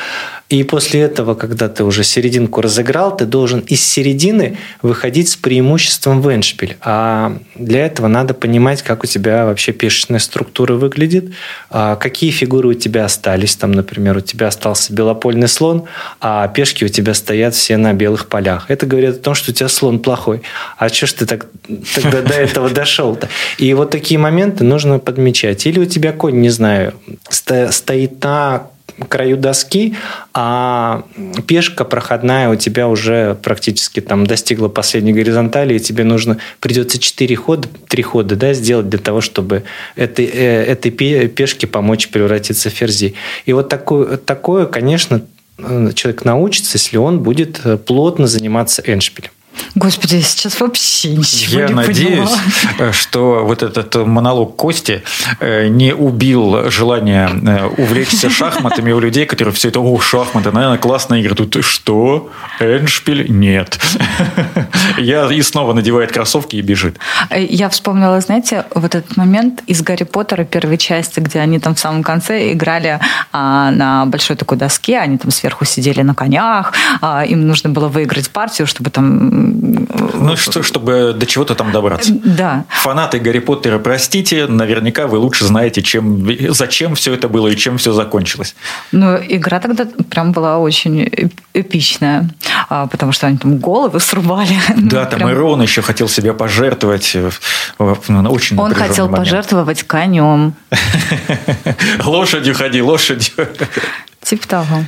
И после этого, когда ты уже серединку разыграл, ты должен из середины выходить с преимуществом в эншпиль. А для этого надо понимать, как у тебя вообще пешечная структура выглядит, а какие фигуры у тебя остались. Там, например, у тебя остался белопольный слон, а пешки у тебя стоят все на белых полях. Это говорит о том, что у тебя слон плохой. А что ж ты так, тогда до этого дошел-то? И вот такие моменты нужно подмечать. Или у тебя конь, не знаю, стоит на краю доски, а пешка проходная у тебя уже практически там достигла последней горизонтали, и тебе нужно, придется 4 хода, 3 хода да, сделать для того, чтобы этой, э, этой пешке помочь превратиться в ферзи. И вот такое, такое, конечно, человек научится, если он будет э, плотно заниматься эншпилем. Господи, я сейчас вообще ничего я не надеюсь, поняла. что вот этот монолог Кости э, не убил желание э, увлечься шахматами у людей, которые все это, о, шахматы, наверное, классная игра. Тут что? Эншпиль? Нет. Я и снова надевает кроссовки и бежит. Я вспомнила, знаете, вот этот момент из Гарри Поттера первой части, где они там в самом конце играли а, на большой такой доске, они там сверху сидели на конях, а, им нужно было выиграть партию, чтобы там ну, что, чтобы до чего-то там добраться. Да. Фанаты Гарри Поттера, простите, наверняка вы лучше знаете, чем, зачем все это было и чем все закончилось. Ну, игра тогда прям была очень эпичная, а, потому что они там головы срубали. Да, там прям... Ирон еще хотел себя пожертвовать. Очень Он хотел момент. пожертвовать конем. Лошадью ходи, лошадью. Типа того.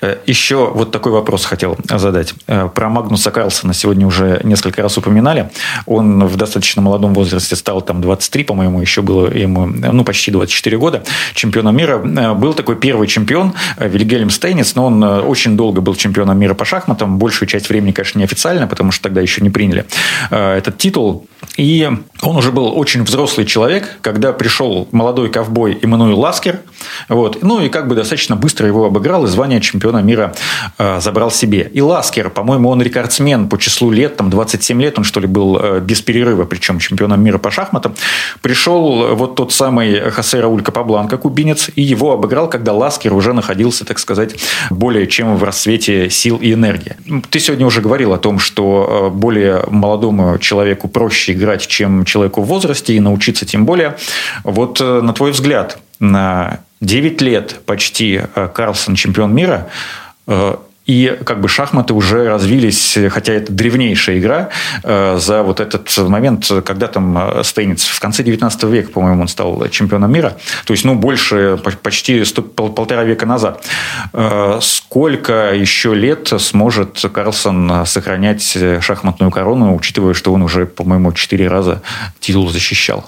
Э, Еще вот такой вопрос хотел задать. Э, про Магнуса Карлсона сегодня уже несколько раз упоминали. Он в достаточно молодом возрасте стал там 23, по-моему, еще было ему ну, почти 24 года чемпионом мира. Э, был такой первый чемпион Вильгельм Стейнец, но он очень долго был чемпионом мира по шахматам. Большую часть времени, конечно, неофициально, потому что тогда еще не приняли этот титул. И он уже был очень взрослый человек, когда пришел молодой ковбой Эммануил Ласкер. Вот, ну и как бы достаточно быстро его обыграл и звание чемпиона мира э, забрал себе. И Ласкер, по-моему, он рекордсмен по числу лет, там 27 лет он что ли был э, без перерыва, причем чемпионом мира по шахматам. Пришел вот тот самый Хосе Рауль Капабланка, кубинец, и его обыграл, когда Ласкер уже находился, так сказать, более чем в расцвете сил и энергии. Ты сегодня уже говорил о том, что э, более молодому человеку проще играть, чем человеку в возрасте, и научиться тем более. Вот э, на твой взгляд, на 9 лет почти э, Карлсон чемпион мира, э, И как бы шахматы уже развились, хотя это древнейшая игра, э, за вот этот момент, когда там Стейниц в конце 19 века, по-моему, он стал чемпионом мира. То есть, ну, больше, почти полтора века назад. Сколько еще лет сможет Карлсон сохранять шахматную корону, учитывая, что он уже, по-моему, четыре раза титул защищал?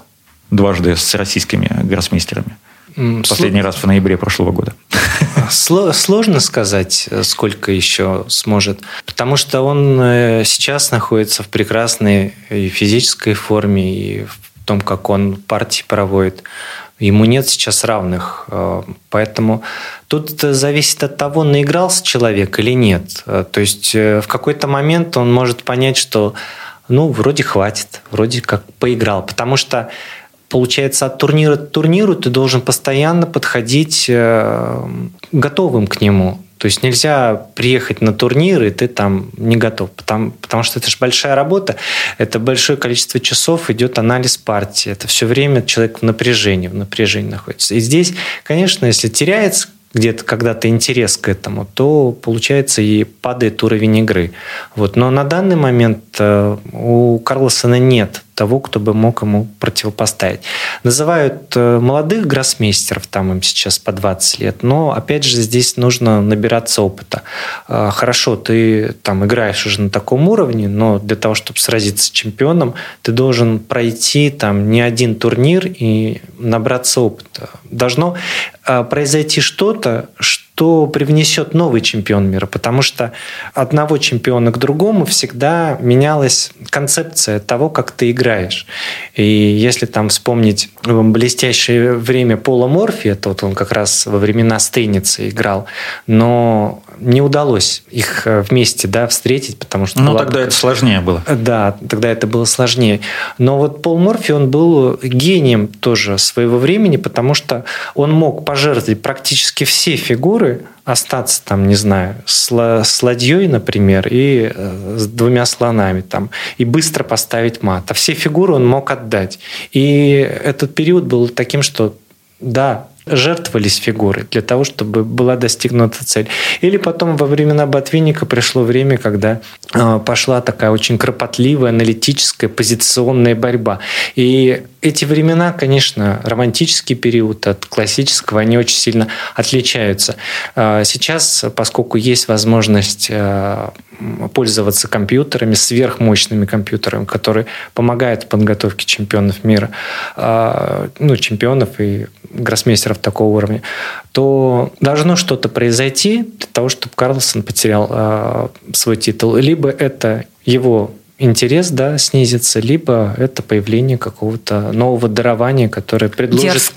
Дважды с российскими гроссмейстерами. Последний раз в ноябре прошлого года. Сложно сказать, сколько еще сможет, потому что он э, сейчас находится в прекрасной и физической форме, и в том, как он партии проводит. Ему нет сейчас равных. Э, поэтому тут зависит от того, наигрался человек или нет. Э, то есть в какой-то момент он может понять, что ну, вроде хватит, вроде как поиграл. Потому что получается, от турнира к турниру ты должен постоянно подходить э, готовым к нему. То есть нельзя приехать на турнир, и ты там не готов. Потому, потому что это же большая работа, это большое количество часов, идет анализ партии. Это все время человек в напряжении, в напряжении находится. И здесь, конечно, если теряется где-то когда-то интерес к этому, то получается и падает уровень игры. Вот. Но на данный момент э, у Карлосона нет того, кто бы мог ему противопоставить. Называют э, молодых гроссмейстеров, там им сейчас по 20 лет, но опять же здесь нужно набираться опыта. Э, хорошо, ты там играешь уже на таком уровне, но для того, чтобы сразиться с чемпионом, ты должен пройти там не один турнир и набраться опыта. Должно э, произойти что-то, что привнесет новый чемпион мира, потому что одного чемпиона к другому всегда менялась концепция того, как ты играешь. И если там вспомнить блестящее время Пола Морфи, это вот он как раз во времена Стейницы играл, но не удалось их э, вместе да, встретить, потому что... Ну, тогда это сложнее было. Да, тогда это было сложнее. Но вот Пол Морфи, он был гением тоже своего времени, потому что он мог пожертвовать практически все фигуры, остаться там, не знаю, с, с ладьей, например, и э, с двумя слонами там, и быстро поставить мат. А все фигуры он мог отдать. И этот период был таким, что да, жертвовались фигуры для того, чтобы была достигнута цель. Или потом во времена Ботвинника пришло время, когда а, пошла такая очень кропотливая, аналитическая, позиционная борьба. И эти времена, конечно, романтический период от классического, они очень сильно отличаются. А, сейчас, поскольку есть возможность а, пользоваться компьютерами, сверхмощными компьютерами, которые помогают в подготовке чемпионов мира, ну, чемпионов и гроссмейстеров такого уровня, то должно что-то произойти для того, чтобы Карлсон потерял свой титул. Либо это его интерес да, снизится, либо это появление какого-то нового дарования, которое предложит,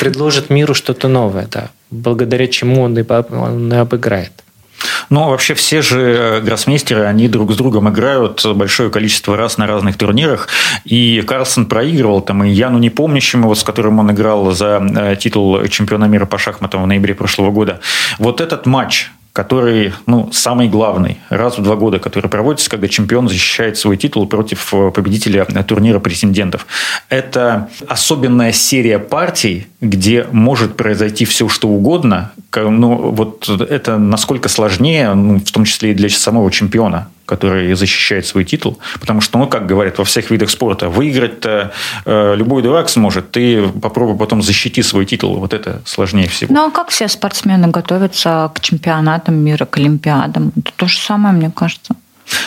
предложит миру что-то новое, да, благодаря чему он и, он и обыграет. Ну, вообще все же э, гроссмейстеры, они друг с другом играют большое количество раз на разных турнирах. И Карлсон проигрывал там и Яну Непомнящему, вот, с которым он играл за э, титул чемпиона мира по шахматам в ноябре прошлого года. Вот этот матч который, ну, самый главный, раз в два года, который проводится, когда чемпион защищает свой титул против э, победителя турнира претендентов. Это особенная серия партий, где может произойти все, что угодно. Ну, вот это насколько сложнее, ну, в том числе и для самого чемпиона который защищает свой титул. Потому что, ну, как говорят во всех видах спорта, выиграть-то э, любой дурак сможет. Ты попробуй потом защити свой титул. Вот это сложнее всего. Ну, а как все спортсмены готовятся к чемпионатам мира, к Олимпиадам? Это то же самое, мне кажется.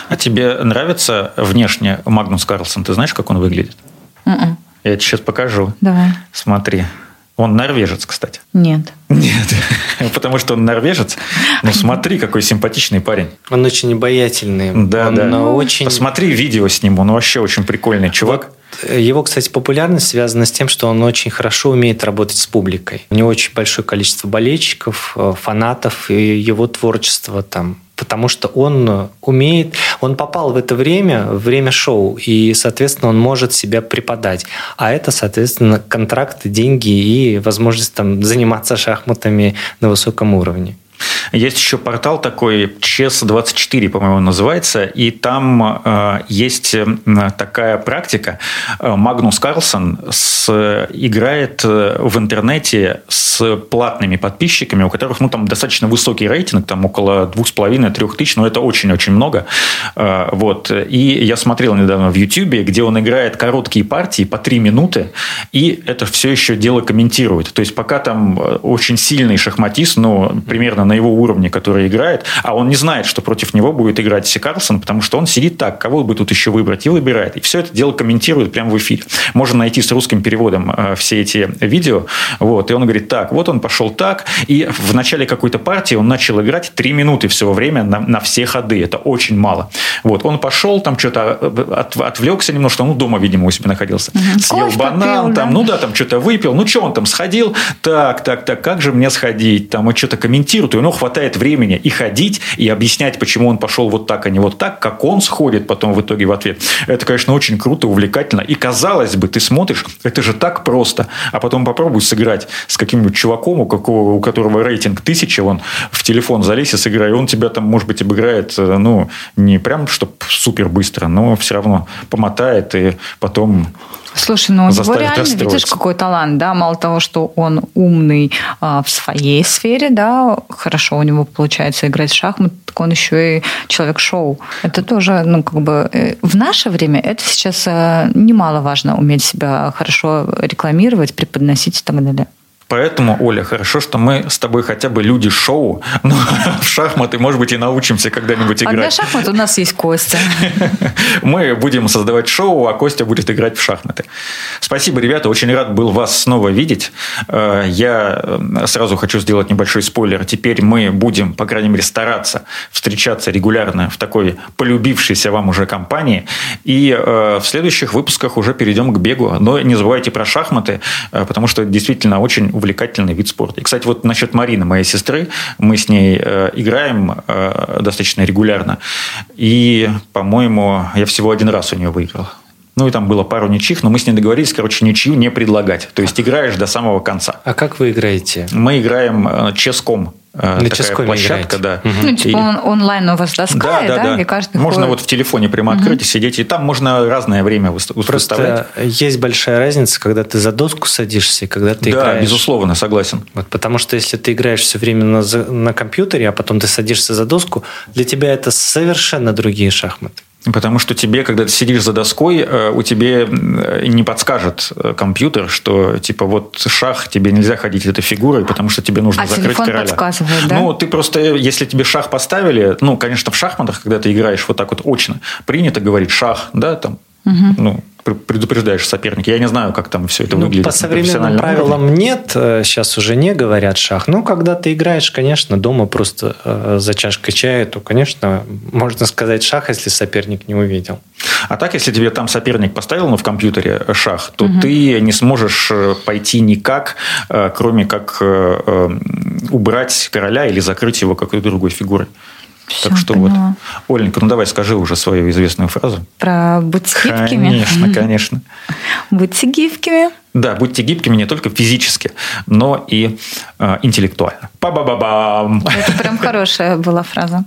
А тебе нравится внешне Магнус Карлсон? Ты знаешь, как он выглядит? Mm-mm. М-м. Я тебе сейчас покажу. Давай. Смотри. Он норвежец, кстати. Нет. Нет, потому что он норвежец. Ну, смотри, какой симпатичный парень. Он очень обаятельный. Да, он да. Очень... Посмотри видео с ним, он вообще очень прикольный чувак. Его, кстати, популярность связана с тем, что он очень хорошо умеет работать с публикой. У него очень большое количество болельщиков, э, фанатов, и его творчество там потому что он умеет, он попал в это время, время шоу, и, соответственно, он может себя преподать. А это, соответственно, контракты, деньги и возможность там, заниматься шахматами на высоком уровне. Есть еще портал такой, ЧЕС-24, по-моему, называется, и там э, есть такая практика. Магнус Карлсон с, играет в интернете с платными подписчиками, у которых ну, там достаточно высокий рейтинг, там около двух с половиной, трех тысяч, но это очень-очень много. Вот. И я смотрел недавно в YouTube, где он играет короткие партии по три минуты, и это все еще дело комментирует. То есть, пока там э, очень сильный шахматист, ну, примерно на его уровне, который играет, а он не знает, что против него будет играть Си Карлсон, потому что он сидит так, кого бы тут еще выбрать, и выбирает. И все это дело комментирует прямо в эфире. Можно найти с русским переводом э, все эти видео. Вот, и он говорит, так, вот он пошел так, и в начале какой-то партии он начал играть три минуты всего время на, на все ходы. Это очень мало. Вот, он пошел, там что-то э, от, отвлекся немножко, ну, дома, видимо, у себя находился. Угу. Съел Кофе банан, там, да? ну да, там что-то выпил, ну что он там сходил, так, так, так, как же мне сходить, там, он что-то комментирует, у него хватает времени и ходить, и объяснять, почему он пошел вот так, а не вот так, как он сходит потом в итоге в ответ. Это, конечно, очень круто, увлекательно, и казалось бы, ты смотришь, это же так просто, а потом попробуй сыграть с каким-нибудь чуваком, у, какого, у которого рейтинг тысяча, он в телефон залезь и сыграй, он тебя там, может быть, обыграет, э, ну, не прям, чтобы супер быстро, но все равно помотает и потом Слушай, ну у него реально, видишь, какой талант, да, мало того, что он умный а, в своей сфере, да, хорошо у него получается играть в шахматы, так он еще и человек-шоу. Это тоже, ну, как бы, э, в наше время это сейчас э, немаловажно, уметь себя хорошо рекламировать, преподносить и так далее. Поэтому, Оля, хорошо, что мы с тобой хотя бы люди шоу, но в шахматы, может быть, и научимся когда-нибудь играть. А для шахмат у нас есть Костя. Мы будем создавать шоу, а Костя будет играть в шахматы. Спасибо, ребята, очень рад был вас снова видеть. Э, я э, сразу хочу сделать небольшой спойлер. Теперь мы будем, по крайней мере, стараться встречаться регулярно в такой полюбившейся вам уже компании. И э, в следующих выпусках уже перейдем к бегу. Но не забывайте про шахматы, потому что это действительно очень увлекательный вид спорта. И, кстати, вот насчет Марины, моей сестры, мы с ней э, играем э, достаточно регулярно. И, по-моему, я всего один раз у нее выиграл. Ну, и там было пару ничьих, но мы с ней договорились, короче, ничью не предлагать. То есть, играешь до самого конца. А как вы играете? Мы играем э, ческом. Э, На такая площадка, да. Угу. Ну, типа и... он, онлайн у вас доска, да, да, да, да. И каждый можно ходит. вот в телефоне прямо угу. открыть и сидеть, и там можно разное время выставлять. Просто есть большая разница, когда ты за доску садишься и когда ты да, играешь. Да, безусловно, согласен. Вот, потому что если ты играешь все время на, на компьютере, а потом ты садишься за доску, для тебя это совершенно другие шахматы. Потому что тебе, когда ты сидишь за доской, э, у тебя не подскажет э, компьютер, что типа вот шах, тебе нельзя ходить этой фигурой, потому что тебе нужно а закрыть телефон короля. подсказывает, да? Ну, ты просто, если тебе шах поставили, ну, конечно, в шахматах, когда ты играешь вот так вот очно, принято говорить шах, да, там, угу. ну, предупреждаешь соперника. Я не знаю, как там все это ну, выглядит. По современным правилам уровне. нет, сейчас уже не говорят шах. Но когда ты играешь, конечно, дома просто э, за чашкой чая, то, конечно, можно сказать шах, если соперник не увидел. А так, если тебе там соперник поставил ну, в компьютере шах, то угу. ты не сможешь э, пойти никак, э, кроме как убрать короля или закрыть его какой-то другой фигурой. Все, так что поняла. вот, Оленька, ну давай скажи уже свою известную фразу. Про будьте гибкими. Конечно, конечно. Будьте гибкими. Да, будьте гибкими не только физически, но и э, интеллектуально. Па-ба-ба-бам! Это прям хорошая была фраза.